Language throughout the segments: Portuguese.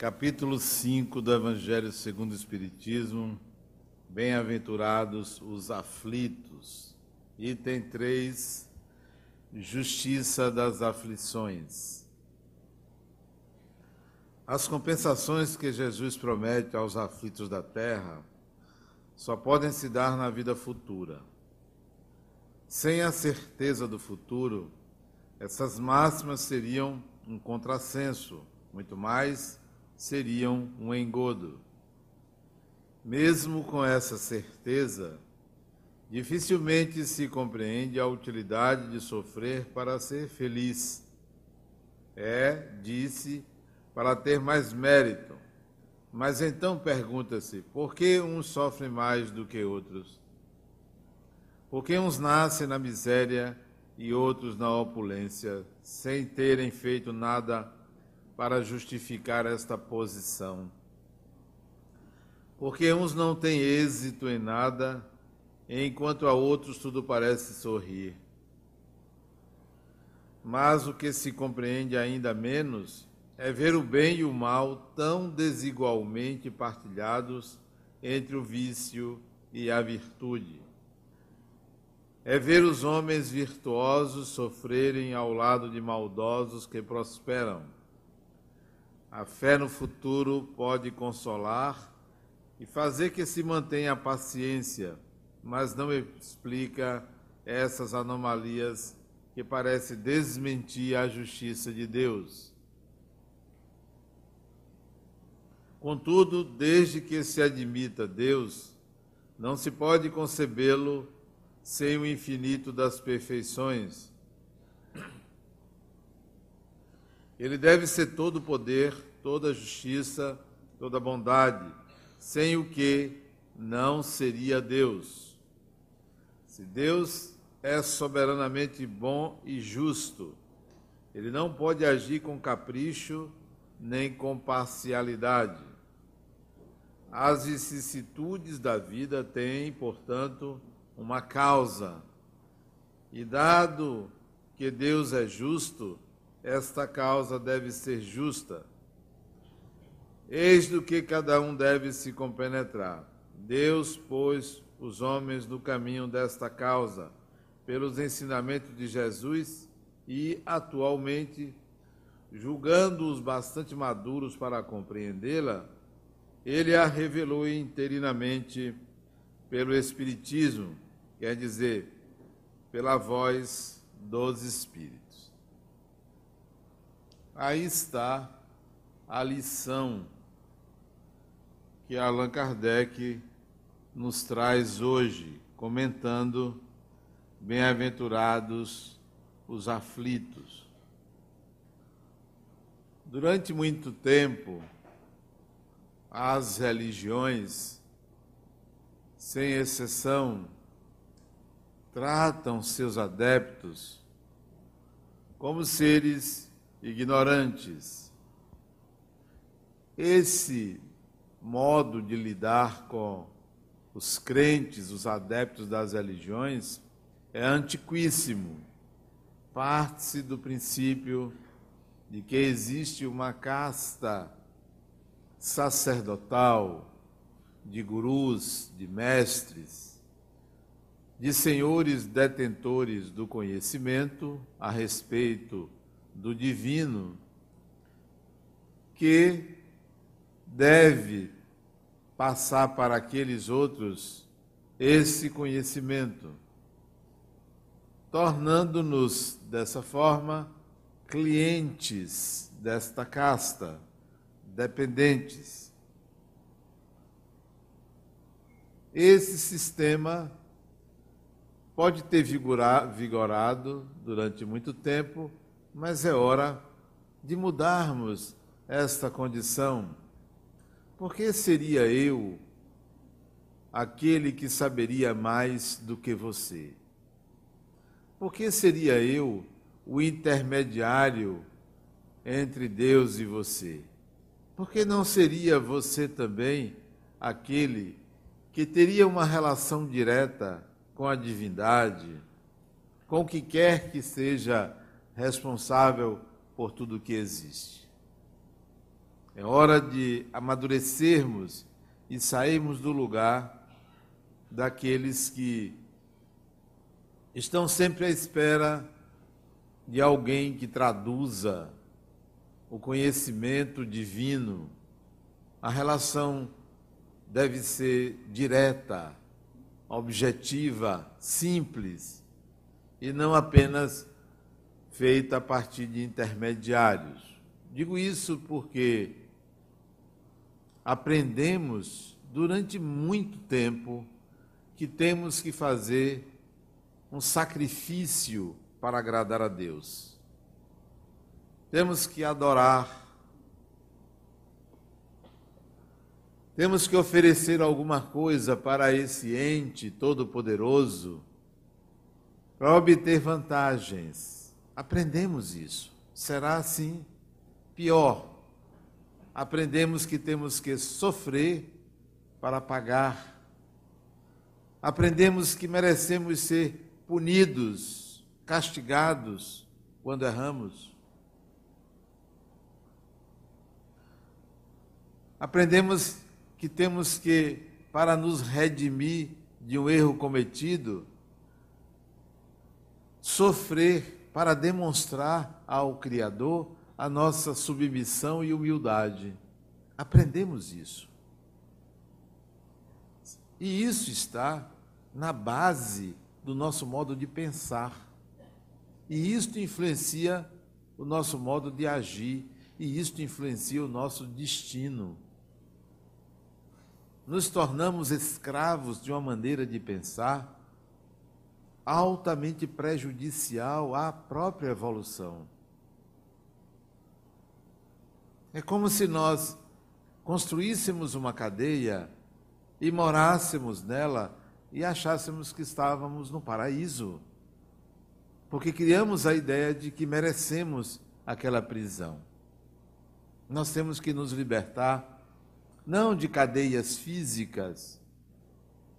capítulo 5 do Evangelho segundo o Espiritismo. Bem-aventurados os aflitos. Item 3, justiça das aflições. As compensações que Jesus promete aos aflitos da terra só podem se dar na vida futura. Sem a certeza do futuro, essas máximas seriam um contrassenso, muito mais seriam um engodo. Mesmo com essa certeza, dificilmente se compreende a utilidade de sofrer para ser feliz. É, disse, para ter mais mérito. Mas então pergunta-se: por que uns sofrem mais do que outros? Por que uns nascem na miséria e outros na opulência, sem terem feito nada para justificar esta posição. Porque uns não têm êxito em nada, enquanto a outros tudo parece sorrir. Mas o que se compreende ainda menos é ver o bem e o mal tão desigualmente partilhados entre o vício e a virtude. É ver os homens virtuosos sofrerem ao lado de maldosos que prosperam a fé no futuro pode consolar e fazer que se mantenha a paciência, mas não explica essas anomalias que parece desmentir a justiça de Deus. Contudo, desde que se admita Deus, não se pode concebê-lo sem o infinito das perfeições Ele deve ser todo poder, toda justiça, toda bondade, sem o que não seria Deus. Se Deus é soberanamente bom e justo, ele não pode agir com capricho nem com parcialidade. As vicissitudes da vida têm, portanto, uma causa. E dado que Deus é justo, esta causa deve ser justa. Eis do que cada um deve se compenetrar. Deus pôs os homens no caminho desta causa, pelos ensinamentos de Jesus e, atualmente, julgando-os bastante maduros para compreendê-la, ele a revelou interinamente pelo Espiritismo, quer dizer, pela voz dos Espíritos. Aí está a lição que Allan Kardec nos traz hoje, comentando Bem-aventurados os aflitos. Durante muito tempo, as religiões, sem exceção, tratam seus adeptos como seres ignorantes. Esse modo de lidar com os crentes, os adeptos das religiões, é antiquíssimo. Parte-se do princípio de que existe uma casta sacerdotal de gurus, de mestres, de senhores detentores do conhecimento a respeito do divino que deve passar para aqueles outros esse conhecimento, tornando-nos dessa forma clientes desta casta, dependentes. Esse sistema pode ter vigorado durante muito tempo, mas é hora de mudarmos esta condição. Porque seria eu aquele que saberia mais do que você? Por que seria eu o intermediário entre Deus e você? Por que não seria você também aquele que teria uma relação direta com a divindade, com o que quer que seja responsável por tudo que existe. É hora de amadurecermos e sairmos do lugar daqueles que estão sempre à espera de alguém que traduza o conhecimento divino. A relação deve ser direta, objetiva, simples e não apenas feita a partir de intermediários. Digo isso porque aprendemos durante muito tempo que temos que fazer um sacrifício para agradar a Deus. Temos que adorar. Temos que oferecer alguma coisa para esse ente todo-poderoso para obter vantagens. Aprendemos isso. Será assim? Pior, aprendemos que temos que sofrer para pagar. Aprendemos que merecemos ser punidos, castigados quando erramos. Aprendemos que temos que, para nos redimir de um erro cometido, sofrer para demonstrar ao Criador a nossa submissão e humildade. Aprendemos isso. E isso está na base do nosso modo de pensar. E isto influencia o nosso modo de agir, e isto influencia o nosso destino. Nos tornamos escravos de uma maneira de pensar altamente prejudicial à própria evolução. É como se nós construíssemos uma cadeia e morássemos nela e achássemos que estávamos no paraíso. Porque criamos a ideia de que merecemos aquela prisão. Nós temos que nos libertar não de cadeias físicas,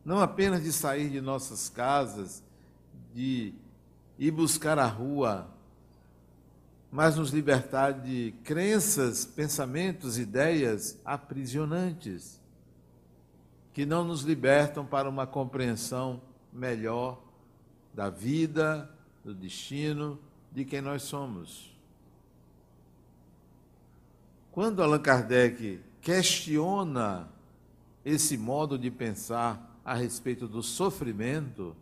não apenas de sair de nossas casas, de ir buscar a rua, mas nos libertar de crenças, pensamentos, ideias aprisionantes, que não nos libertam para uma compreensão melhor da vida, do destino, de quem nós somos. Quando Allan Kardec questiona esse modo de pensar a respeito do sofrimento,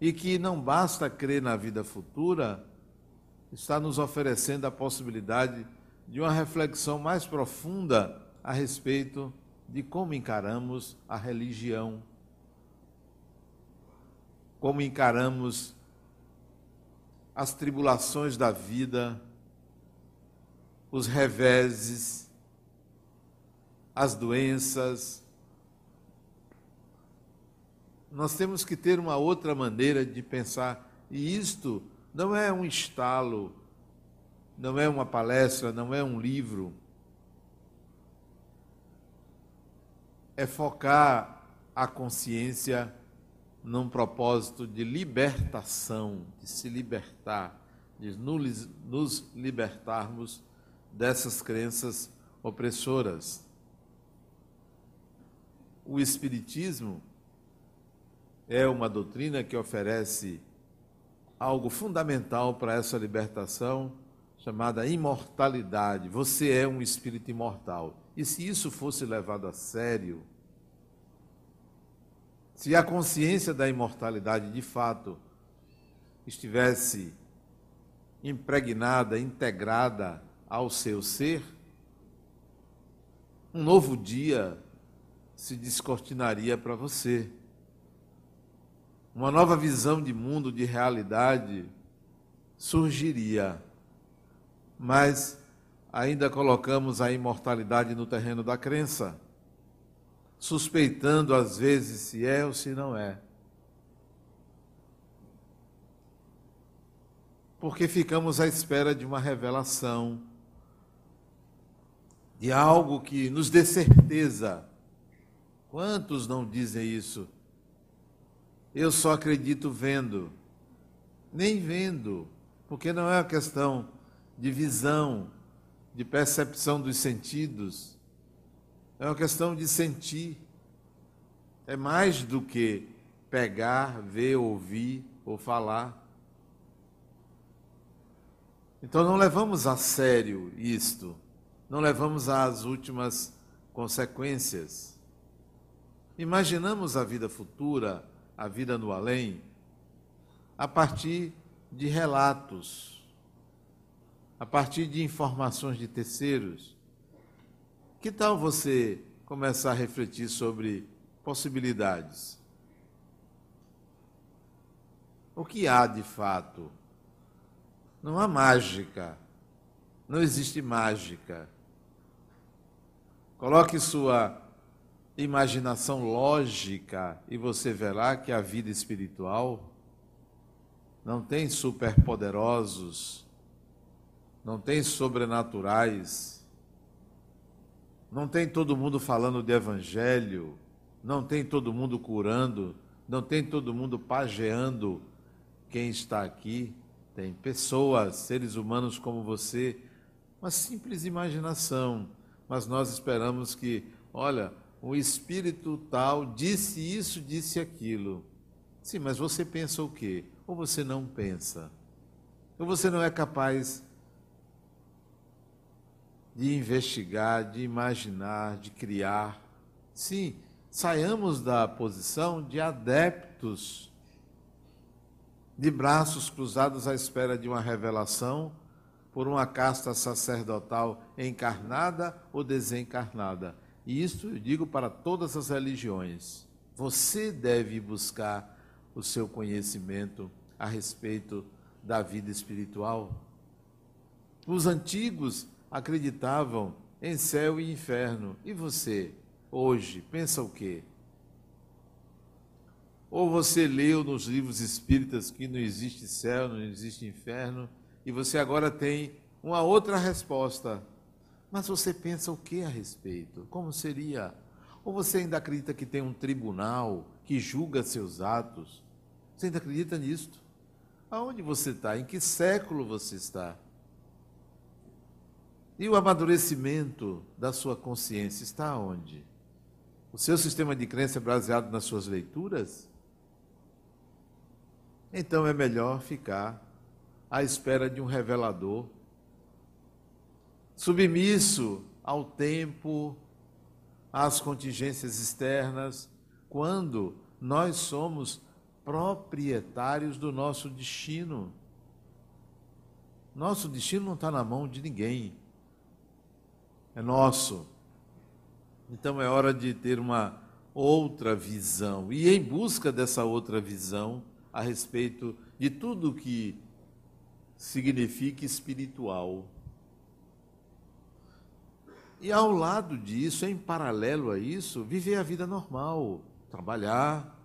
e que não basta crer na vida futura, está nos oferecendo a possibilidade de uma reflexão mais profunda a respeito de como encaramos a religião, como encaramos as tribulações da vida, os reveses, as doenças. Nós temos que ter uma outra maneira de pensar, e isto não é um estalo, não é uma palestra, não é um livro. É focar a consciência num propósito de libertação, de se libertar, de nos libertarmos dessas crenças opressoras. O Espiritismo é uma doutrina que oferece algo fundamental para essa libertação, chamada imortalidade. Você é um espírito imortal. E se isso fosse levado a sério, se a consciência da imortalidade de fato estivesse impregnada, integrada ao seu ser, um novo dia se descortinaria para você uma nova visão de mundo, de realidade, surgiria. Mas ainda colocamos a imortalidade no terreno da crença, suspeitando às vezes se é ou se não é. Porque ficamos à espera de uma revelação, de algo que nos dê certeza. Quantos não dizem isso? Eu só acredito vendo. Nem vendo, porque não é uma questão de visão, de percepção dos sentidos. É uma questão de sentir. É mais do que pegar, ver, ouvir ou falar. Então não levamos a sério isto, não levamos às últimas consequências. Imaginamos a vida futura, a vida no além, a partir de relatos, a partir de informações de terceiros. Que tal você começar a refletir sobre possibilidades? O que há de fato? Não há mágica. Não existe mágica. Coloque sua imaginação lógica e você verá que a vida espiritual não tem superpoderosos, não tem sobrenaturais, não tem todo mundo falando de evangelho, não tem todo mundo curando, não tem todo mundo pageando quem está aqui. Tem pessoas, seres humanos como você, uma simples imaginação, mas nós esperamos que, olha, o espírito tal disse isso, disse aquilo. Sim, mas você pensa o quê? Ou você não pensa? Ou você não é capaz de investigar, de imaginar, de criar? Sim, saiamos da posição de adeptos de braços cruzados à espera de uma revelação por uma casta sacerdotal encarnada ou desencarnada. E isso eu digo para todas as religiões. Você deve buscar o seu conhecimento a respeito da vida espiritual. Os antigos acreditavam em céu e inferno. E você, hoje, pensa o quê? Ou você leu nos livros espíritas que não existe céu, não existe inferno, e você agora tem uma outra resposta. Mas você pensa o que a respeito? Como seria? Ou você ainda acredita que tem um tribunal que julga seus atos? Você ainda acredita nisto? Aonde você está? Em que século você está? E o amadurecimento da sua consciência está onde? O seu sistema de crença é baseado nas suas leituras? então é melhor ficar à espera de um revelador, submisso ao tempo, às contingências externas, quando nós somos proprietários do nosso destino. Nosso destino não está na mão de ninguém, é nosso. Então é hora de ter uma outra visão. E em busca dessa outra visão, a respeito de tudo que significa espiritual. E ao lado disso, em paralelo a isso, viver a vida normal, trabalhar,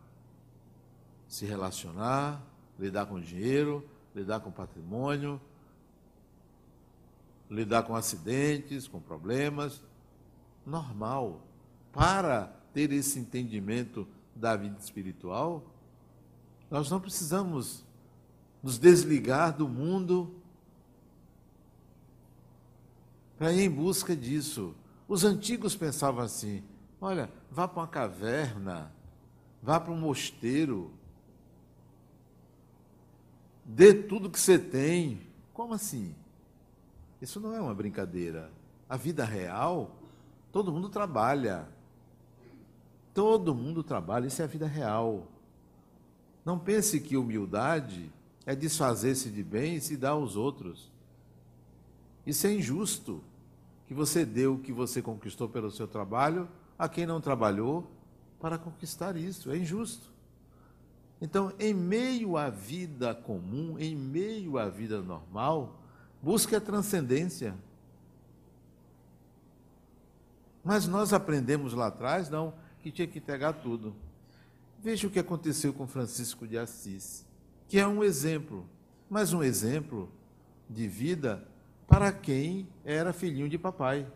se relacionar, lidar com dinheiro, lidar com patrimônio, lidar com acidentes, com problemas, normal. Para ter esse entendimento da vida espiritual, nós não precisamos nos desligar do mundo para ir em busca disso. Os antigos pensavam assim: olha, vá para uma caverna, vá para um mosteiro, dê tudo que você tem. Como assim? Isso não é uma brincadeira. A vida real, todo mundo trabalha. Todo mundo trabalha, isso é a vida real. Não pense que humildade é desfazer-se de bens e dar aos outros. Isso é injusto. Que você deu o que você conquistou pelo seu trabalho a quem não trabalhou para conquistar isso. É injusto. Então, em meio à vida comum, em meio à vida normal, busque a transcendência. Mas nós aprendemos lá atrás, não, que tinha que entregar tudo. Veja o que aconteceu com Francisco de Assis, que é um exemplo, mas um exemplo de vida para quem era filhinho de papai.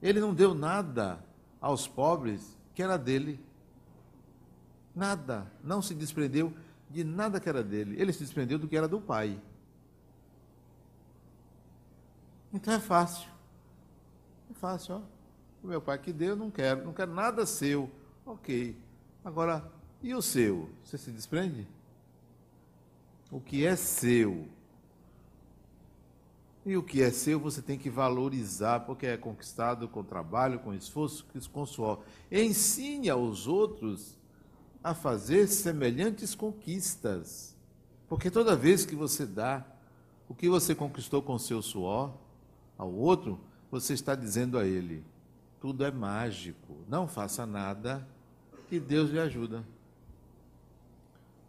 Ele não deu nada aos pobres que era dele. Nada. Não se desprendeu de nada que era dele. Ele se desprendeu do que era do pai. Então é fácil. fácil, ó. O meu pai que deu, não quero, não quero nada seu. Ok. Agora, e o seu? Você se desprende? O que é seu? E o que é seu você tem que valorizar, porque é conquistado com trabalho, com esforço, com suor. Ensine aos outros a fazer semelhantes conquistas. Porque toda vez que você dá o que você conquistou com seu suor ao outro, você está dizendo a ele: tudo é mágico, não faça nada, que Deus lhe ajuda.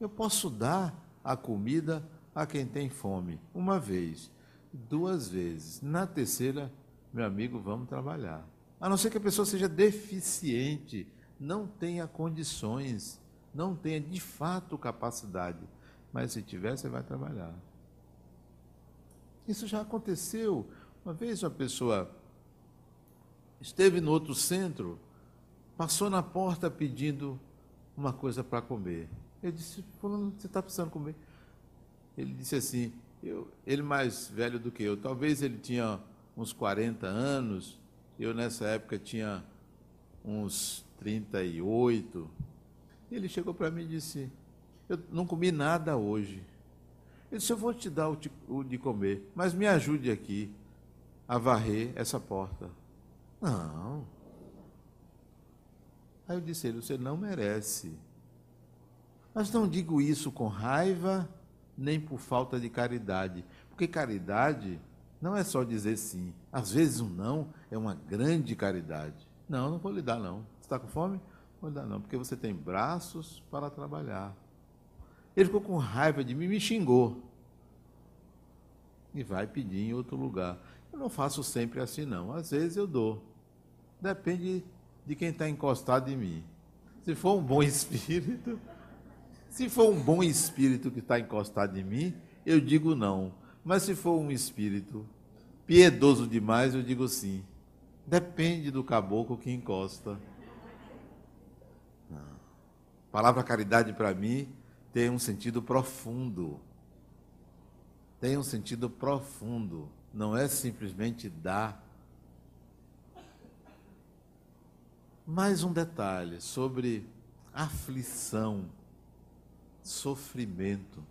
Eu posso dar a comida a quem tem fome, uma vez, duas vezes. Na terceira, meu amigo, vamos trabalhar. A não ser que a pessoa seja deficiente, não tenha condições, não tenha de fato capacidade. Mas se tiver, você vai trabalhar. Isso já aconteceu. Uma vez uma pessoa esteve no outro centro, passou na porta pedindo uma coisa para comer. Eu disse, fulano, você está precisando comer? Ele disse assim, eu, ele mais velho do que eu, talvez ele tinha uns 40 anos, eu nessa época tinha uns 38. Ele chegou para mim e disse: Eu não comi nada hoje. Ele disse: Eu vou te dar o de, comer, mas me ajude aqui a varrer essa porta. Não. Aí eu disse ele: Você não merece. Mas não digo isso com raiva nem por falta de caridade. Porque caridade não é só dizer sim. Às vezes um não é uma grande caridade. Não, não vou lhe dar não. Você está com fome? Não vou lhe dar não, porque você tem braços para trabalhar. Ele ficou com raiva de mim, me xingou. E vai pedir em outro lugar. Eu não faço sempre assim não. Às vezes eu dou. Depende de quem está encostado em mim. Se for um bom espírito, se for um bom espírito que está encostado em mim, eu digo não. Mas se for um espírito piedoso demais, eu digo sim. Depende do caboclo que encosta. A palavra caridade para mim tem um sentido profundo. Tem um sentido profundo. Não é simplesmente dar. Mais um detalhe sobre aflição sofrimento.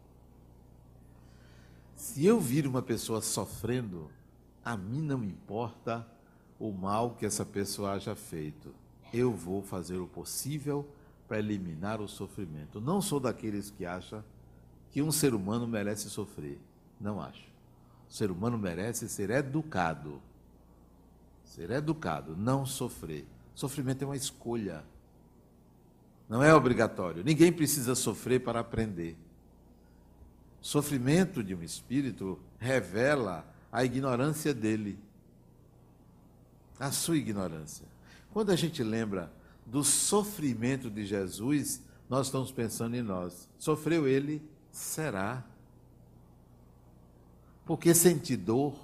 Se eu vir uma pessoa sofrendo, a mim não importa o mal que essa pessoa haja feito. Eu vou fazer o possível para eliminar o sofrimento. Não sou daqueles que acham que um ser humano merece sofrer. Não acho. O ser humano merece ser educado. Ser educado, não sofrer. Sofrimento é uma escolha. Não é obrigatório. Ninguém precisa sofrer para aprender. O sofrimento de um espírito revela a ignorância dele, a sua ignorância. Quando a gente lembra do sofrimento de Jesus, nós estamos pensando em nós. Sofreu ele? Será? Porque sentir dor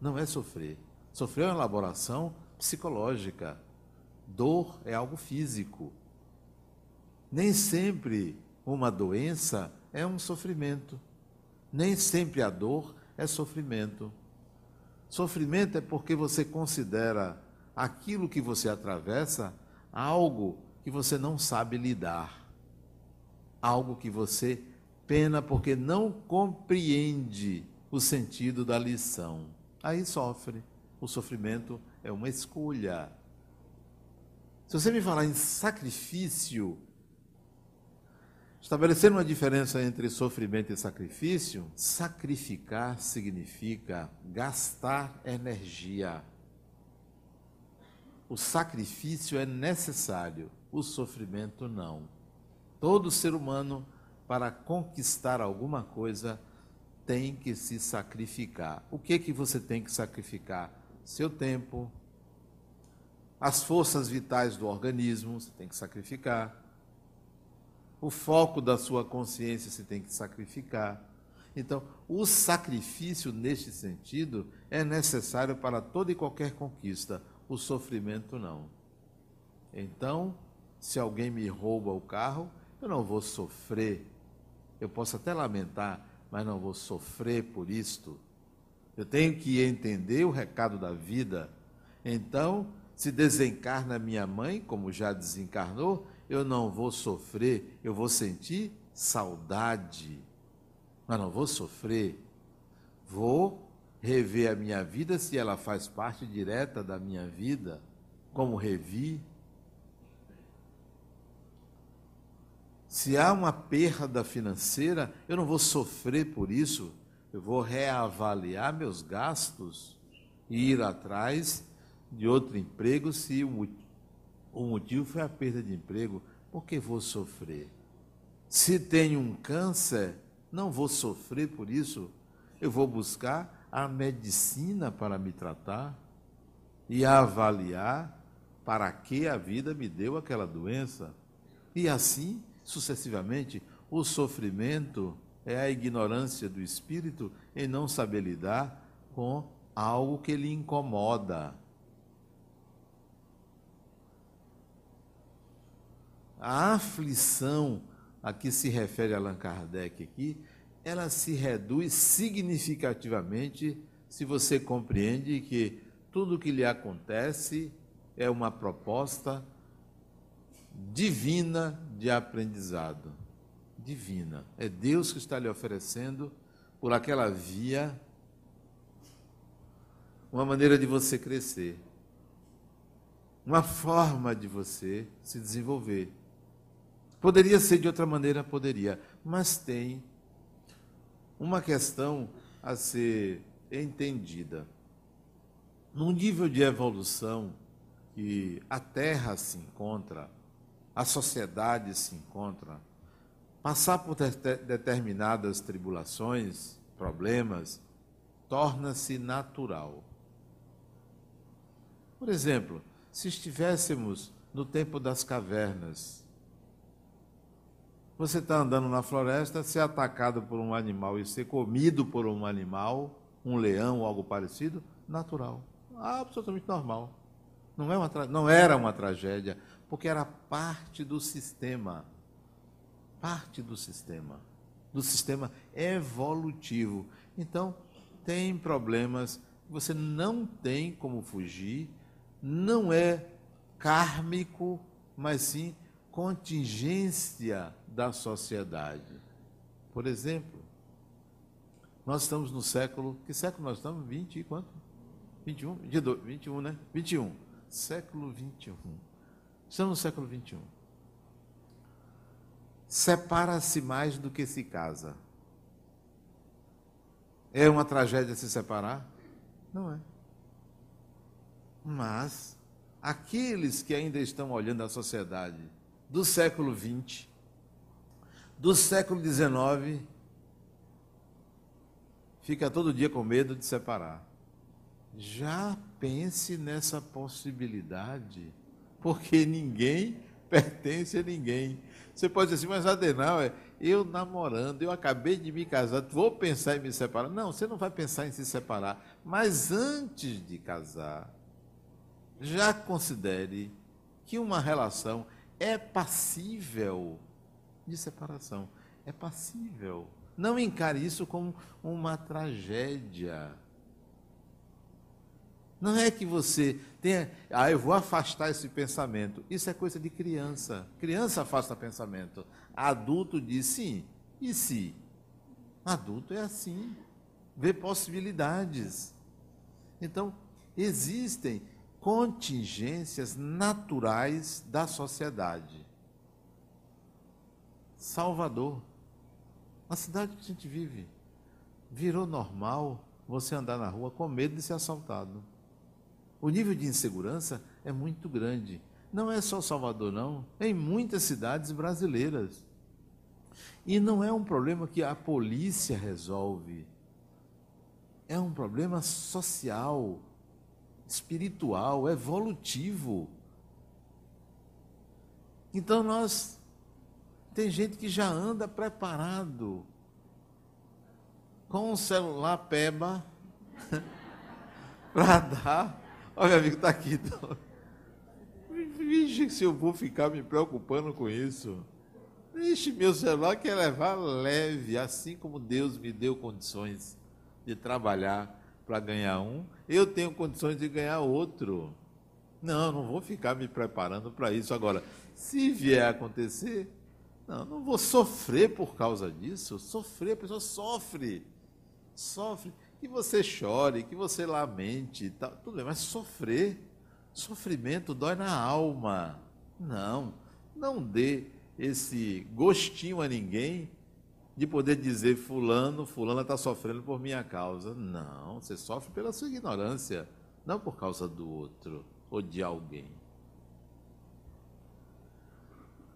não é sofrer. Sofrer é uma elaboração psicológica. Dor é algo físico. Nem sempre uma doença é um sofrimento. Nem sempre a dor é sofrimento. Sofrimento é porque você considera aquilo que você atravessa algo que você não sabe lidar. Algo que você pena porque não compreende o sentido da lição. Aí sofre. O sofrimento é uma escolha. Se você me falar em sacrifício, Estabelecendo uma diferença entre sofrimento e sacrifício, sacrificar significa gastar energia. O sacrifício é necessário, o sofrimento não. Todo ser humano, para conquistar alguma coisa, tem que se sacrificar. O que que você tem que sacrificar? Seu tempo, as forças vitais do organismo, você tem que sacrificar o foco da sua consciência se tem que sacrificar. Então, o sacrifício neste sentido é necessário para toda e qualquer conquista, o sofrimento não. Então, se alguém me rouba o carro, eu não vou sofrer. Eu posso até lamentar, mas não vou sofrer por isto. Eu tenho que entender o recado da vida. Então, se desencarna minha mãe, como já desencarnou, eu não vou sofrer, eu vou sentir saudade. Mas não vou sofrer. Vou rever a minha vida se ela faz parte direta da minha vida, como revi. Se há uma perda financeira, eu não vou sofrer por isso, eu vou reavaliar meus gastos e ir atrás de outro emprego se o motivo foi a perda de emprego, porque vou sofrer. Se tenho um câncer, não vou sofrer por isso, eu vou buscar a medicina para me tratar e avaliar para que a vida me deu aquela doença. E assim, sucessivamente, o sofrimento é a ignorância do espírito em não saber lidar com algo que lhe incomoda. A aflição a que se refere Allan Kardec aqui, ela se reduz significativamente se você compreende que tudo o que lhe acontece é uma proposta divina de aprendizado. Divina. É Deus que está lhe oferecendo, por aquela via, uma maneira de você crescer, uma forma de você se desenvolver. Poderia ser de outra maneira, poderia, mas tem uma questão a ser entendida. Num nível de evolução que a Terra se encontra, a sociedade se encontra, passar por determinadas tribulações, problemas, torna-se natural. Por exemplo, se estivéssemos no tempo das cavernas, você está andando na floresta, ser atacado por um animal e ser comido por um animal, um leão ou algo parecido, natural. Absolutamente normal. Não, é uma não era uma tragédia, porque era parte do sistema. Parte do sistema. Do sistema evolutivo. Então, tem problemas que você não tem como fugir, não é kármico, mas sim contingência da sociedade. Por exemplo, nós estamos no século. Que século nós estamos? 20 e quanto? 21? 22, 21, né? 21. Século 21. Estamos no século 21. Separa-se mais do que se casa. É uma tragédia se separar? Não é. Mas aqueles que ainda estão olhando a sociedade do século XX, do século XIX, fica todo dia com medo de separar. Já pense nessa possibilidade, porque ninguém pertence a ninguém. Você pode dizer assim, mas Adenal, eu namorando, eu acabei de me casar, vou pensar em me separar. Não, você não vai pensar em se separar. Mas antes de casar, já considere que uma relação é passível de separação. É passível. Não encare isso como uma tragédia. Não é que você tenha, ah, eu vou afastar esse pensamento. Isso é coisa de criança. Criança afasta pensamento. Adulto diz sim. E se? Adulto é assim. Vê possibilidades. Então, existem contingências naturais da sociedade. Salvador, a cidade que a gente vive, virou normal você andar na rua com medo de ser assaltado. O nível de insegurança é muito grande. Não é só Salvador, não, é em muitas cidades brasileiras. E não é um problema que a polícia resolve. É um problema social, espiritual, evolutivo. Então nós tem gente que já anda preparado com um celular peba para dar. Olha, meu amigo, está aqui. Então. Vixe, se eu vou ficar me preocupando com isso. Vixe, meu celular quer levar leve, assim como Deus me deu condições de trabalhar para ganhar um, eu tenho condições de ganhar outro. Não, não vou ficar me preparando para isso. Agora, se vier a acontecer, não, não vou sofrer por causa disso. Sofrer, a pessoa sofre. Sofre. Que você chore, que você lamente, tá, tudo bem, mas sofrer, sofrimento dói na alma. Não, não dê esse gostinho a ninguém de poder dizer fulano, fulana está sofrendo por minha causa. Não, você sofre pela sua ignorância, não por causa do outro ou de alguém.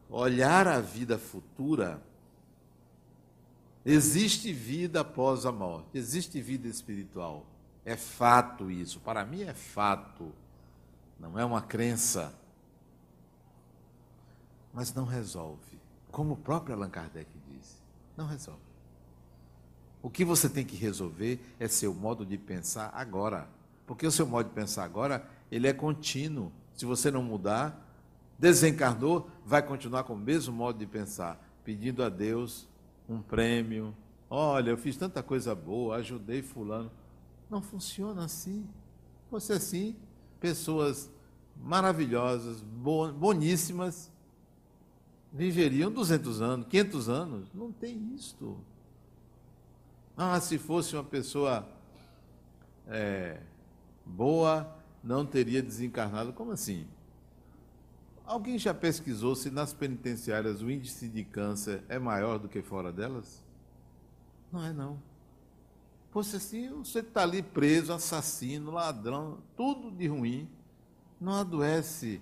Olhar a vida futura, existe vida após a morte, existe vida espiritual. É fato isso, para mim é fato, não é uma crença. Mas não resolve, como o próprio Allan Kardec disse, não resolve. O que você tem que resolver é seu modo de pensar agora. Porque o seu modo de pensar agora ele é contínuo. Se você não mudar, desencarnou, vai continuar com o mesmo modo de pensar, pedindo a Deus um prêmio. Olha, eu fiz tanta coisa boa, ajudei fulano. Não funciona assim. Você assim, pessoas maravilhosas, boníssimas, viveriam 200 anos, 500 anos. Não tem isto. Ah, se fosse uma pessoa é, boa, não teria desencarnado. Como assim? Alguém já pesquisou se nas penitenciárias o índice de câncer é maior do que fora delas? Não é não. Poxa, assim, você está ali preso, assassino, ladrão, tudo de ruim, não adoece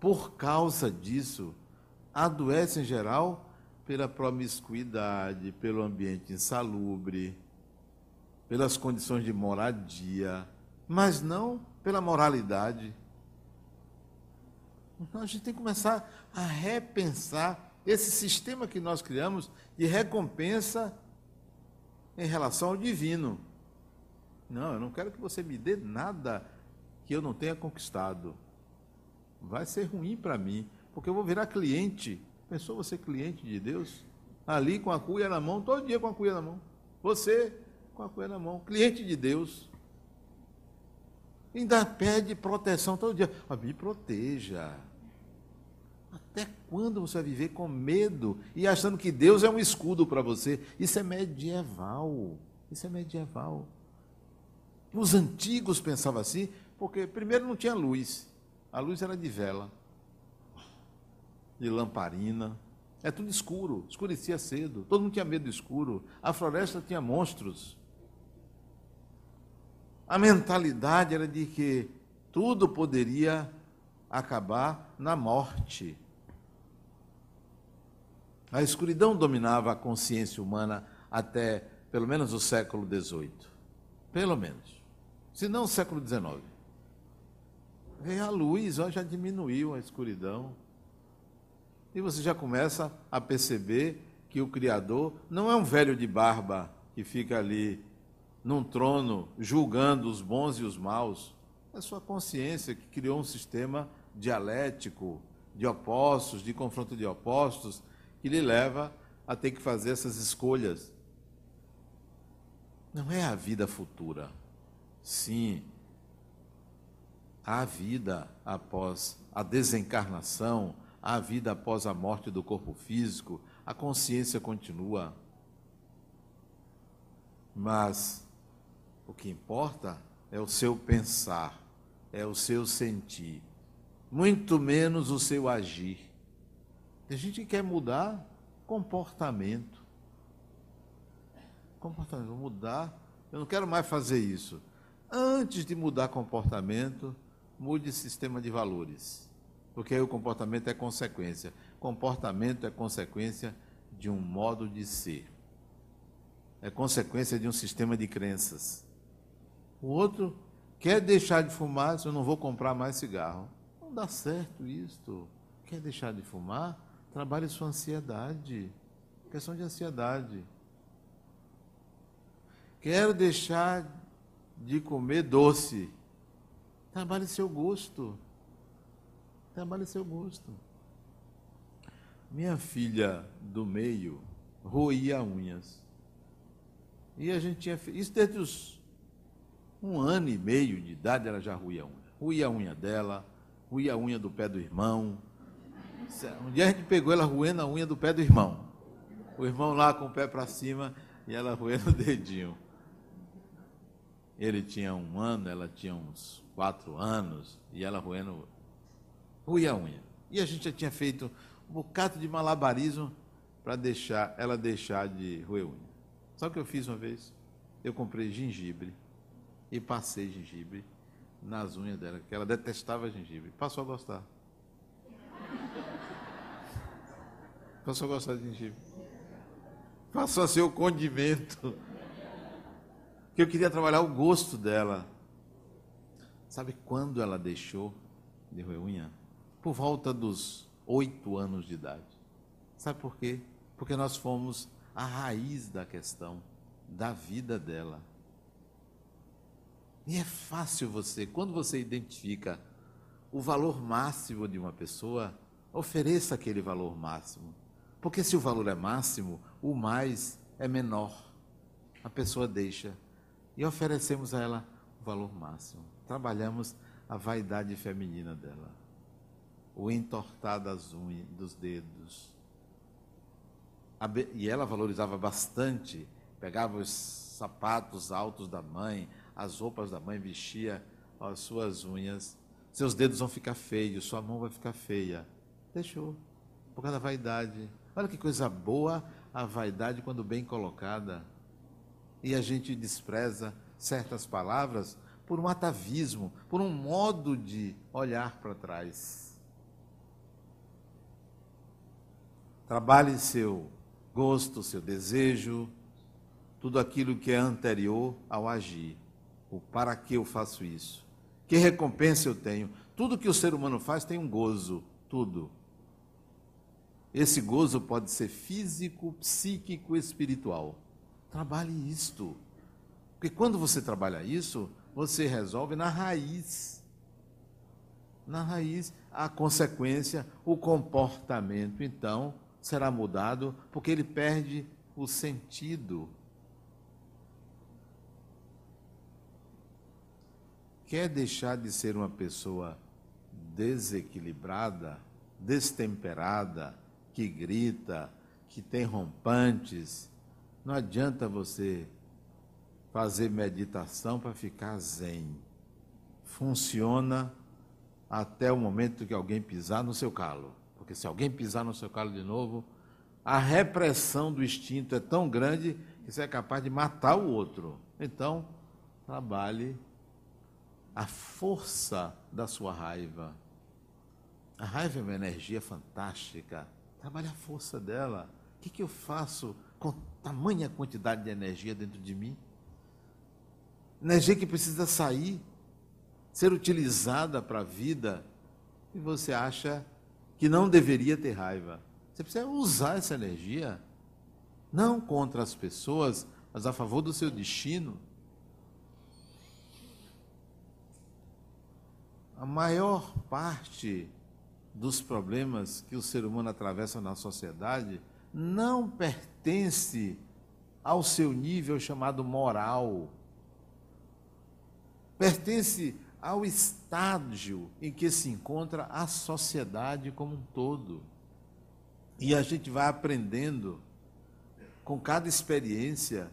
por causa disso. Adoece em geral pela promiscuidade, pelo ambiente insalubre, pelas condições de moradia, mas não pela moralidade. Então a gente tem que começar a repensar esse sistema que nós criamos de recompensa em relação ao divino. Não, eu não quero que você me dê nada que eu não tenha conquistado. Vai ser ruim para mim, porque eu vou virar cliente. Pensou você cliente de Deus? Ali com a cuia na mão, todo dia com a cuia na mão. Você com a cuia na mão, cliente de Deus. Ainda pede proteção todo dia. Ah, me proteja. Até quando você vai viver com medo e achando que Deus é um escudo para você? Isso é medieval. Isso é medieval. Os antigos pensavam assim, porque primeiro não tinha luz. A luz era de vela, de lamparina. É tudo escuro, escurecia cedo. Todo mundo tinha medo do escuro. A floresta tinha monstros. A mentalidade era de que tudo poderia acabar na morte. A escuridão dominava a consciência humana até pelo menos o século XVIII. Pelo menos. Se não o século XIX. Veio a luz, ó, já diminuiu a escuridão. E você já começa a perceber que o Criador não é um velho de barba que fica ali num trono julgando os bons e os maus. É sua consciência que criou um sistema dialético, de opostos, de confronto de opostos, que lhe leva a ter que fazer essas escolhas. Não é a vida futura. Sim, há vida após a desencarnação, há vida após a morte do corpo físico, a consciência continua. Mas o que importa é o seu pensar, é o seu sentir, muito menos o seu agir. A gente quer mudar comportamento. Comportamento, mudar. Eu não quero mais fazer isso. Antes de mudar comportamento, mude sistema de valores. Porque o comportamento é consequência. Comportamento é consequência de um modo de ser. É consequência de um sistema de crenças. O outro quer deixar de fumar, se eu não vou comprar mais cigarro. Não dá certo isso. Quer deixar de fumar? Trabalhe sua ansiedade. Questão de ansiedade. Quero deixar de comer doce. Trabalhe seu gosto. Trabalhe seu gosto. Minha filha do meio roía unhas. E a gente tinha. Isso desde os um ano e meio de idade, ela já ruía a unha. Ruía a unha dela, ruía a unha do pé do irmão. Um dia a gente pegou ela ruendo a unha do pé do irmão. O irmão lá com o pé para cima e ela ruendo o dedinho. Ele tinha um ano, ela tinha uns quatro anos, e ela roendo, ruía a unha. E a gente já tinha feito um bocado de malabarismo para deixar ela deixar de roer unha. Sabe o que eu fiz uma vez? Eu comprei gengibre e passei gengibre nas unhas dela, que ela detestava gengibre. Passou a gostar. Passou a gostar de gengibre. Passou a ser o condimento que eu queria trabalhar o gosto dela. Sabe quando ela deixou de roer unha? Por volta dos oito anos de idade. Sabe por quê? Porque nós fomos a raiz da questão, da vida dela. E é fácil você, quando você identifica o valor máximo de uma pessoa, ofereça aquele valor máximo. Porque se o valor é máximo, o mais é menor. A pessoa deixa e oferecemos a ela o valor máximo. Trabalhamos a vaidade feminina dela, o entortar das unhas, dos dedos. E ela valorizava bastante, pegava os sapatos altos da mãe, as roupas da mãe, vestia as suas unhas. Seus dedos vão ficar feios, sua mão vai ficar feia. Deixou, por causa da vaidade. Olha que coisa boa a vaidade quando bem colocada e a gente despreza certas palavras por um atavismo, por um modo de olhar para trás. Trabalhe seu gosto, seu desejo, tudo aquilo que é anterior ao agir. O para que eu faço isso? Que recompensa eu tenho? Tudo que o ser humano faz tem um gozo, tudo. Esse gozo pode ser físico, psíquico, espiritual. Trabalhe isto. Porque quando você trabalha isso, você resolve na raiz. Na raiz, a consequência, o comportamento, então, será mudado, porque ele perde o sentido. Quer deixar de ser uma pessoa desequilibrada, destemperada, que grita, que tem rompantes, não adianta você fazer meditação para ficar zen. Funciona até o momento que alguém pisar no seu calo. Porque se alguém pisar no seu calo de novo, a repressão do instinto é tão grande que você é capaz de matar o outro. Então, trabalhe a força da sua raiva. A raiva é uma energia fantástica. Trabalhe a força dela. O que, que eu faço com tamanha quantidade de energia dentro de mim. Energia que precisa sair, ser utilizada para a vida, e você acha que não deveria ter raiva. Você precisa usar essa energia, não contra as pessoas, mas a favor do seu destino. A maior parte dos problemas que o ser humano atravessa na sociedade não pertence ao seu nível chamado moral. Pertence ao estágio em que se encontra a sociedade como um todo. E a gente vai aprendendo com cada experiência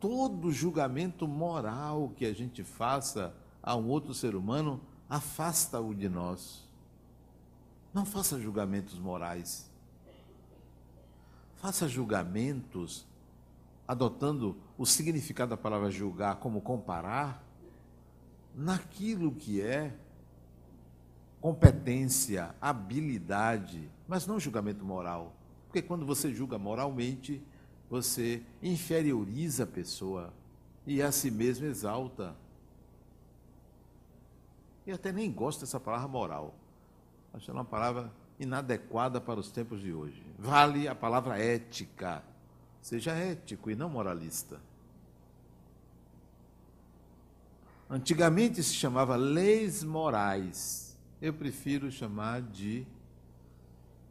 todo julgamento moral que a gente faça a um outro ser humano afasta-o de nós. Não faça julgamentos morais. Faça julgamentos adotando o significado da palavra julgar como comparar naquilo que é competência, habilidade, mas não julgamento moral. Porque quando você julga moralmente, você inferioriza a pessoa e a si mesmo exalta. Eu até nem gosto dessa palavra moral. Acho ela uma palavra inadequada para os tempos de hoje. Vale a palavra ética. Seja ético e não moralista. Antigamente se chamava leis morais. Eu prefiro chamar de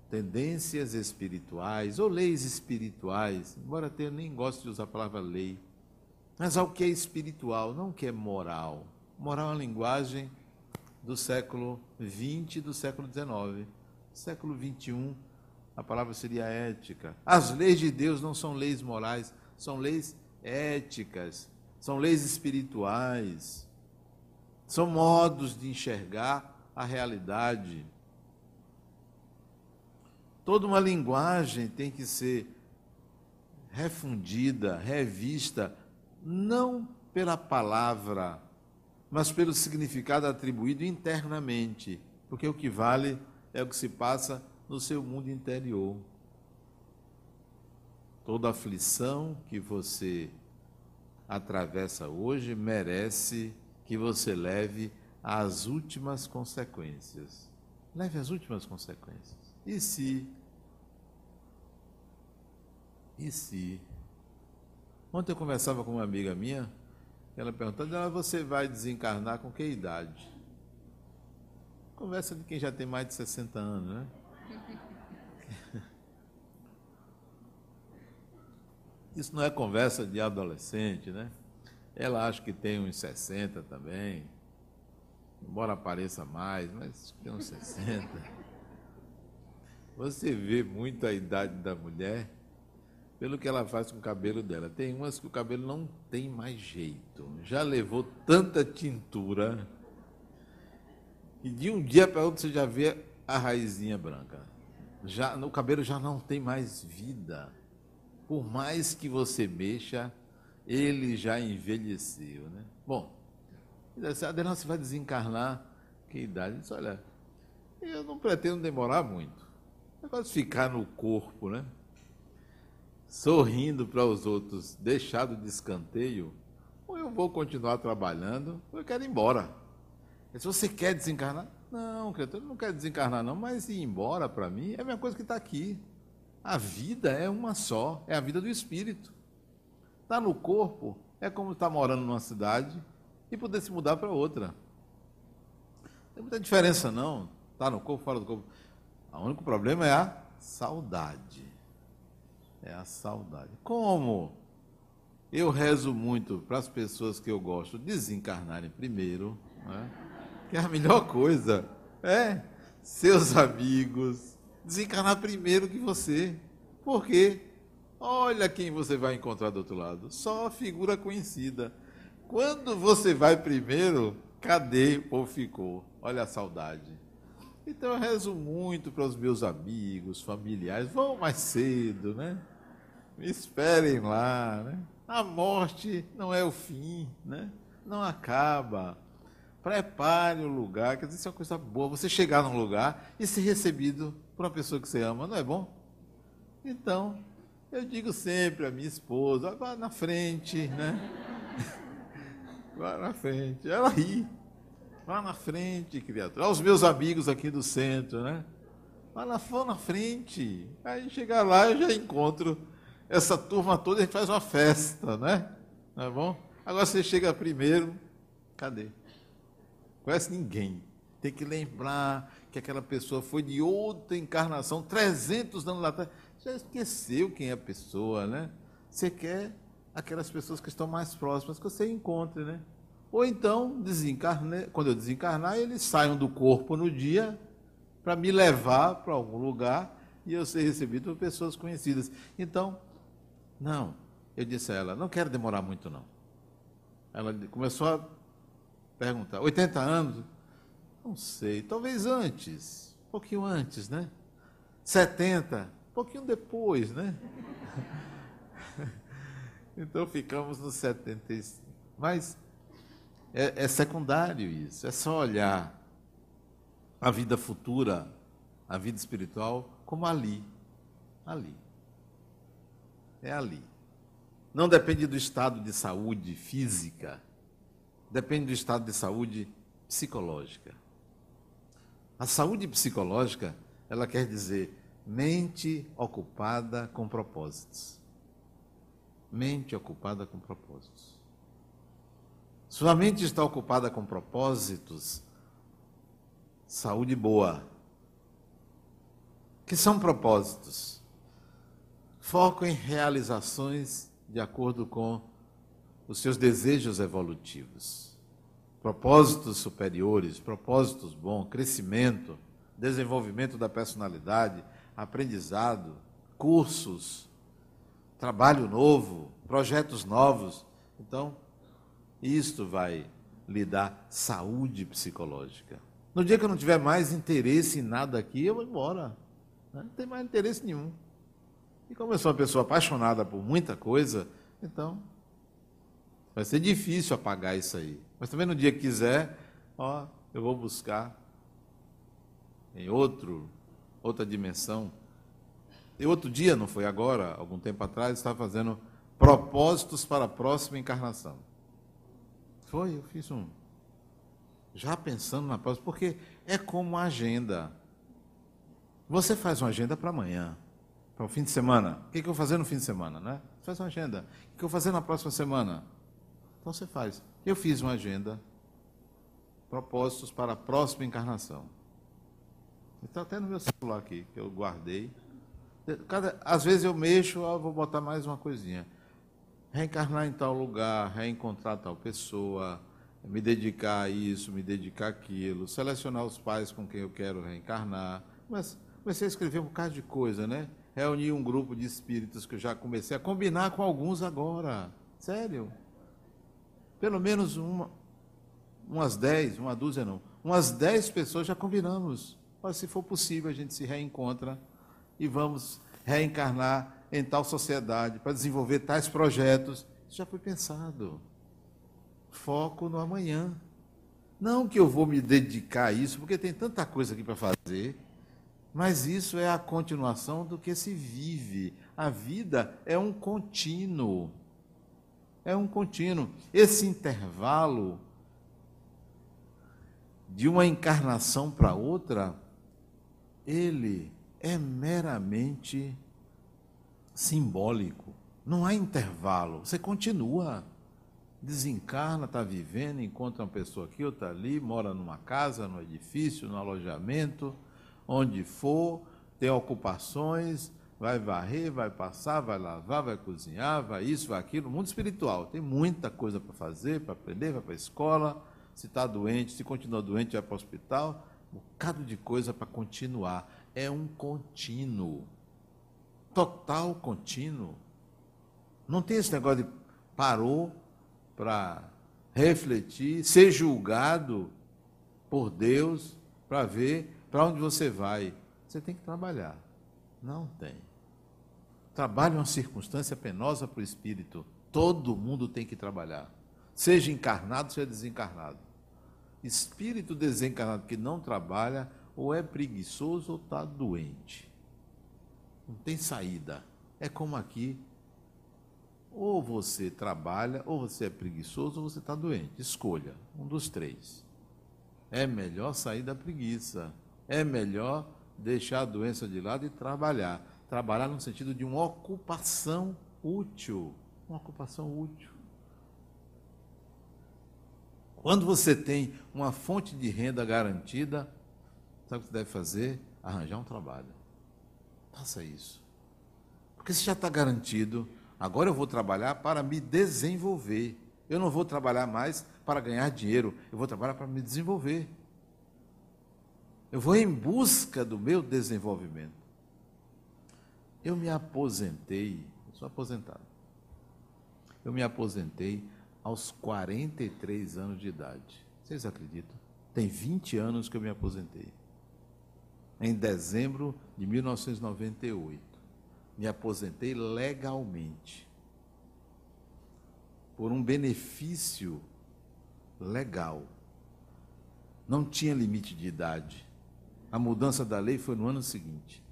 tendências espirituais ou leis espirituais, embora eu nem goste de usar a palavra lei. mas ao que é espiritual, não o que é moral. Moral é uma linguagem do século XX e do século XIX. Século XXI, a palavra seria ética. As leis de Deus não são leis morais, são leis éticas, são leis espirituais, são modos de enxergar a realidade. Toda uma linguagem tem que ser refundida, revista, não pela palavra, mas pelo significado atribuído internamente, porque o que vale é o que se passa no seu mundo interior. Toda aflição que você atravessa hoje merece que você leve às últimas consequências. Leve às últimas consequências. E se? E se? Ontem eu conversava com uma amiga minha, ela perguntando, ela, você vai desencarnar com que idade? Conversa de quem já tem mais de 60 anos, né? Isso não é conversa de adolescente, né? Ela acha que tem uns 60 também, embora apareça mais, mas tem uns 60. Você vê muito a idade da mulher pelo que ela faz com o cabelo dela. Tem umas que o cabelo não tem mais jeito. Já levou tanta tintura e de um dia para outro você já vê a raizinha branca. Já, o cabelo já não tem mais vida. Por mais que você mexa, ele já envelheceu. Né? Bom, Adelão, você vai desencarnar que idade? Diz, olha, eu não pretendo demorar muito. Negócio de ficar no corpo, né? sorrindo para os outros, deixado de escanteio, ou eu vou continuar trabalhando, ou eu quero ir embora. Se você quer desencarnar, não, criatura, não quero desencarnar não, mas ir embora para mim é a mesma coisa que está aqui. A vida é uma só, é a vida do espírito. Está no corpo, é como estar tá morando numa cidade e poder se mudar para outra. Não tem muita diferença não, está no corpo, fora do corpo. O único problema é a saudade. É a saudade. Como eu rezo muito para as pessoas que eu gosto desencarnarem primeiro, né? que é a melhor coisa. É, seus amigos, desencarnar primeiro que você. Por quê? Olha quem você vai encontrar do outro lado. Só figura conhecida. Quando você vai primeiro, cadê ou ficou? Olha a saudade. Então eu rezo muito para os meus amigos, familiares, vão mais cedo, né? Me esperem lá, né? A morte não é o fim, né? Não acaba. Prepare o lugar, quer dizer, isso é uma coisa boa. Você chegar num lugar e ser recebido por uma pessoa que você ama, não é bom? Então, eu digo sempre à minha esposa, vá na frente, né? Vá na frente. Ela ri. Vá na frente, criatura. Aos meus amigos aqui do centro, né? Vá na, vá na frente. Aí chegar lá eu já encontro essa turma toda, gente faz uma festa, né? Não é bom? Agora você chega primeiro, cadê? Conhece ninguém. Tem que lembrar que aquela pessoa foi de outra encarnação, 300 anos lá atrás. Já esqueceu quem é a pessoa, né? Você quer aquelas pessoas que estão mais próximas que você encontre, né? Ou então, desencarne, quando eu desencarnar, eles saiam do corpo no dia para me levar para algum lugar e eu ser recebido por pessoas conhecidas. Então, não. Eu disse a ela, não quero demorar muito, não. Ela começou a perguntar, 80 anos? Não sei, talvez antes, um pouquinho antes, né? 70, um pouquinho depois, né? então ficamos nos 75. Mas é, é secundário isso, é só olhar a vida futura, a vida espiritual, como ali. Ali é ali. Não depende do estado de saúde física, depende do estado de saúde psicológica. A saúde psicológica, ela quer dizer mente ocupada com propósitos. Mente ocupada com propósitos. Sua mente está ocupada com propósitos, saúde boa. Que são propósitos? Foco em realizações de acordo com os seus desejos evolutivos, propósitos superiores, propósitos bons, crescimento, desenvolvimento da personalidade, aprendizado, cursos, trabalho novo, projetos novos. Então, isto vai lhe dar saúde psicológica. No dia que eu não tiver mais interesse em nada aqui, eu vou embora. Né? Não tem mais interesse nenhum. E como eu sou uma pessoa apaixonada por muita coisa, então vai ser difícil apagar isso aí. Mas também no dia que quiser, ó, eu vou buscar em outro, outra dimensão. E outro dia, não foi agora, algum tempo atrás, estava fazendo propósitos para a próxima encarnação. Foi, eu fiz um. Já pensando na próxima, porque é como uma agenda. Você faz uma agenda para amanhã, para o fim de semana. O que, eu vou fazer no fim de semana, né? Você faz uma agenda. O que eu vou fazer na próxima semana? Então você faz. Eu fiz uma agenda, propósitos para a próxima encarnação. Está até no meu celular aqui, que eu guardei. Cada, às vezes eu mexo, ó, vou botar mais uma coisinha. Reencarnar em tal lugar, reencontrar tal pessoa, me dedicar a isso, me dedicar àquilo, selecionar os pais com quem eu quero reencarnar. Mas comecei a escrever um bocado de coisa, né? Reuni um grupo de espíritos que eu já comecei a combinar com alguns agora. Sério. Pelo menos uma, umas dez, uma dúzia não. Umas dez pessoas já combinamos. Mas se for possível, a gente se reencontra e vamos reencarnar em tal sociedade para desenvolver tais projetos. Isso já foi pensado. Foco no amanhã. Não que eu vou me dedicar a isso, porque tem tanta coisa aqui para fazer, mas isso é a continuação do que se vive. A vida é um contínuo. É um contínuo. Esse intervalo de uma encarnação para outra ele é meramente simbólico. Não há intervalo. Você continua. Desencarna, está vivendo, encontra uma pessoa aqui, outra ali, mora numa casa, no edifício, no alojamento, onde for, tem ocupações, vai varrer, vai passar, vai lavar, vai cozinhar, vai isso, vai aquilo. Mundo espiritual tem muita coisa para fazer, para aprender, vai para a escola. Se está doente, se continua doente, vai para o hospital um bocado de coisa para continuar. É um contínuo. Total contínuo. Não tem esse negócio de parou para refletir, ser julgado por Deus para ver para onde você vai. Você tem que trabalhar. Não tem. Trabalho é uma circunstância penosa para o espírito. Todo mundo tem que trabalhar. Seja encarnado, seja desencarnado. Espírito desencarnado que não trabalha, ou é preguiçoso ou está doente. Não tem saída. É como aqui. Ou você trabalha, ou você é preguiçoso, ou você está doente. Escolha, um dos três. É melhor sair da preguiça. É melhor deixar a doença de lado e trabalhar. Trabalhar no sentido de uma ocupação útil. Uma ocupação útil. Quando você tem uma fonte de renda garantida, sabe o que você deve fazer? Arranjar um trabalho. Faça isso. Porque você já está garantido. Agora eu vou trabalhar para me desenvolver. Eu não vou trabalhar mais para ganhar dinheiro. Eu vou trabalhar para me desenvolver. Eu vou em busca do meu desenvolvimento. Eu me aposentei, eu sou aposentado. Eu me aposentei aos 43 anos de idade. Vocês acreditam? Tem 20 anos que eu me aposentei. Em dezembro de 1998. Me aposentei legalmente. Por um benefício legal. Não tinha limite de idade. A mudança da lei foi no ano seguinte.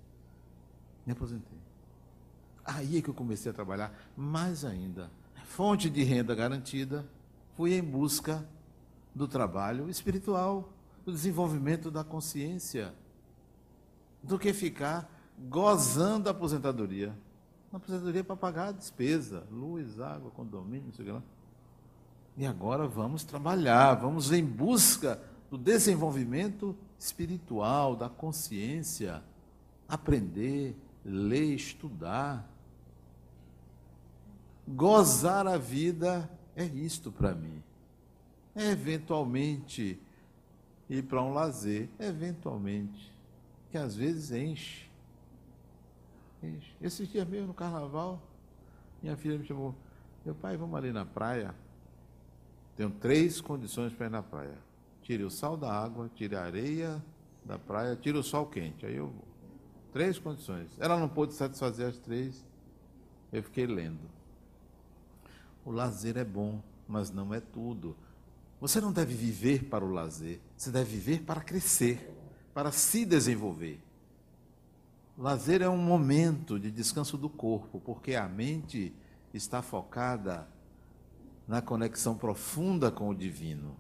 Me aposentei. Aí é que eu comecei a trabalhar mais ainda fonte de renda garantida, fui em busca do trabalho espiritual, do desenvolvimento da consciência, do que ficar gozando da aposentadoria. A aposentadoria é para pagar a despesa, luz, água, condomínio, não sei o que lá. E agora vamos trabalhar, vamos em busca do desenvolvimento espiritual, da consciência, aprender, ler, estudar gozar a vida é isto para mim. É eventualmente ir para um lazer, eventualmente, que às vezes enche. enche. Esses dias mesmo no carnaval, minha filha me chamou, meu pai, vamos ali na praia. Tenho três condições para ir na praia. Tire o sal da água, tire a areia da praia, tire o sol quente. Aí eu vou. Três condições. Ela não pôde satisfazer as três. Eu fiquei lendo. O lazer é bom, mas não é tudo. Você não deve viver para o lazer, você deve viver para crescer, para se desenvolver. Lazer é um momento de descanso do corpo, porque a mente está focada na conexão profunda com o divino.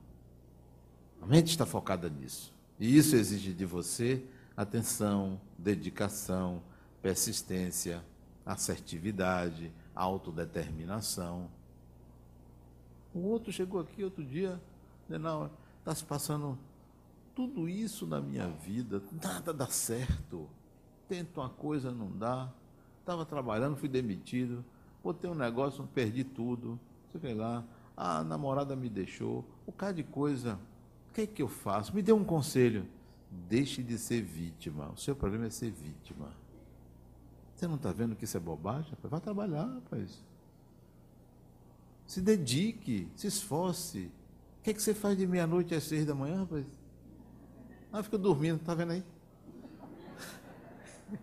A mente está focada nisso. E isso exige de você atenção, dedicação, persistência, assertividade, autodeterminação. O outro chegou aqui outro dia, não, está se passando tudo isso na minha vida, nada dá certo. Tento uma coisa, não dá. Estava trabalhando, fui demitido. Botei um negócio, perdi tudo. Sei lá. A namorada me deixou. O cara de coisa. O que é que eu faço? Me dê um conselho. Deixe de ser vítima. O seu problema é ser vítima. Você não está vendo que isso é bobagem? Vai trabalhar, rapaz. Se dedique, se esforce. O que, é que você faz de meia-noite às seis da manhã, rapaz? Ah, fica dormindo, tá vendo aí?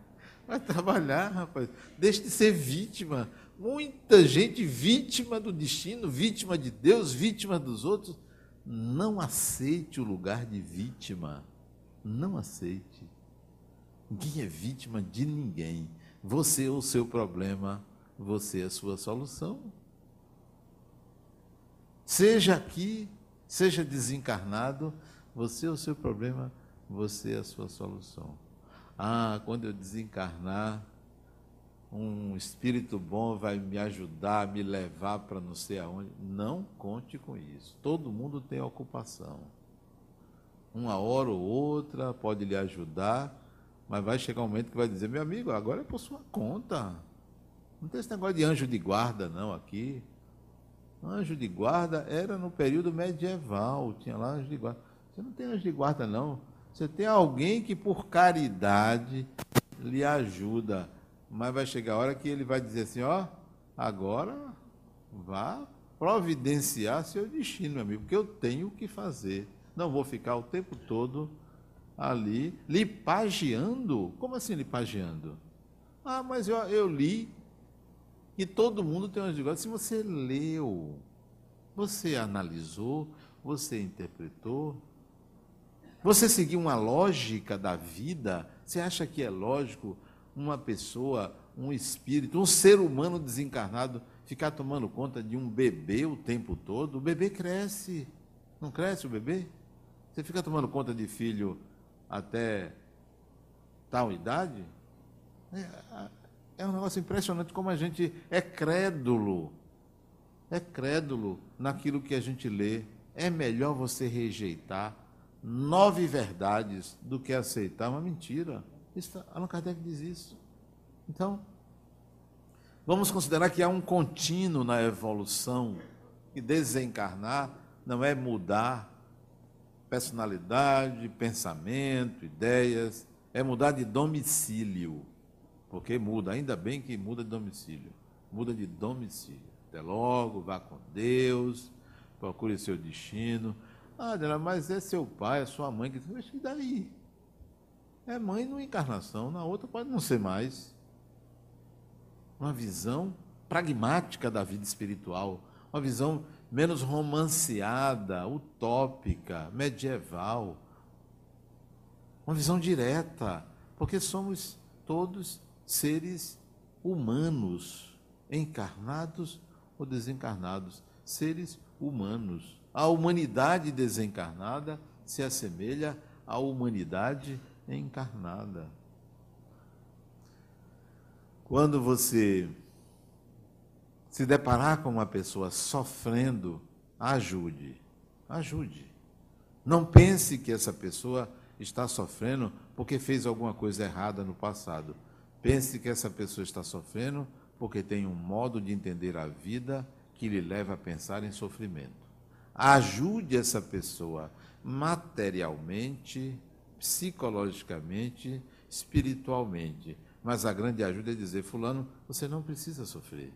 Vai trabalhar, rapaz. Deixe de ser vítima. Muita gente vítima do destino, vítima de Deus, vítima dos outros. Não aceite o lugar de vítima. Não aceite. Ninguém é vítima de ninguém. Você é o seu problema, você é a sua solução. Seja aqui, seja desencarnado, você é o seu problema, você é a sua solução. Ah, quando eu desencarnar, um espírito bom vai me ajudar, me levar para não sei aonde. Não conte com isso. Todo mundo tem ocupação. Uma hora ou outra pode lhe ajudar, mas vai chegar um momento que vai dizer: meu amigo, agora é por sua conta. Não tem esse negócio de anjo de guarda, não, aqui. Anjo de guarda era no período medieval, tinha lá anjo de guarda. Você não tem anjo de guarda, não. Você tem alguém que, por caridade, lhe ajuda mas vai chegar a hora que ele vai dizer assim, ó, agora vá providenciar seu destino, meu amigo, porque eu tenho o que fazer. Não vou ficar o tempo todo ali lipagiando. Como assim lipagiando? Ah, mas eu, eu li e todo mundo tem umas dificuldades. Se você leu, você analisou, você interpretou, você seguiu uma lógica da vida, você acha que é lógico uma pessoa, um espírito, um ser humano desencarnado ficar tomando conta de um bebê o tempo todo? O bebê cresce. Não cresce o bebê? Você fica tomando conta de filho até tal idade? É, um negócio impressionante como a gente é crédulo. É crédulo naquilo que a gente lê. É melhor você rejeitar nove verdades do que aceitar uma mentira. Isso, Allan Kardec diz isso. Então, vamos considerar que há um contínuo na evolução, e desencarnar não é mudar personalidade, pensamento, ideias, é mudar de domicílio. Porque muda, ainda bem que muda de domicílio. Muda de domicílio. Até logo, vá com Deus, procure seu destino. Ah, mas é seu pai, é sua mãe que. Mas e daí? É mãe numa encarnação, na outra pode não ser mais. Uma visão pragmática da vida espiritual, uma visão menos romanceada, utópica, medieval. Uma visão direta, porque somos todos seres humanos, encarnados ou desencarnados, seres humanos. A humanidade desencarnada se assemelha à humanidade encarnada. Quando você se deparar com uma pessoa sofrendo, ajude. Ajude. Não pense que essa pessoa está sofrendo porque fez alguma coisa errada no passado. Pense que essa pessoa está sofrendo porque tem um modo de entender a vida que lhe leva a pensar em sofrimento. Ajude essa pessoa materialmente, psicologicamente, espiritualmente. Mas a grande ajuda é dizer: Fulano, você não precisa sofrer.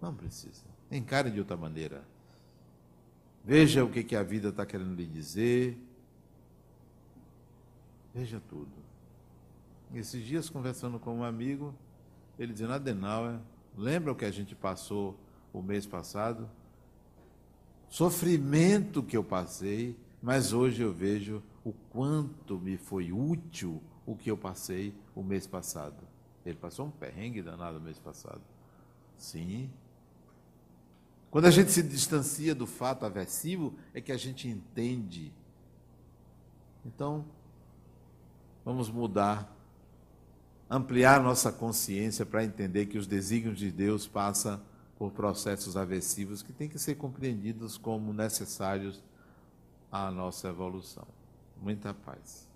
Não precisa. Encare de outra maneira. Veja o que, que a vida está querendo lhe dizer. Veja tudo. Esses dias, conversando com um amigo, ele dizendo: Adenauer, lembra o que a gente passou o mês passado? Sofrimento que eu passei, mas hoje eu vejo o quanto me foi útil o que eu passei o mês passado. Ele passou um perrengue danado o mês passado. Sim. Quando a gente se distancia do fato aversivo, é que a gente entende. Então, vamos mudar, ampliar nossa consciência para entender que os desígnios de Deus passam por processos aversivos que têm que ser compreendidos como necessários à nossa evolução. Muita paz.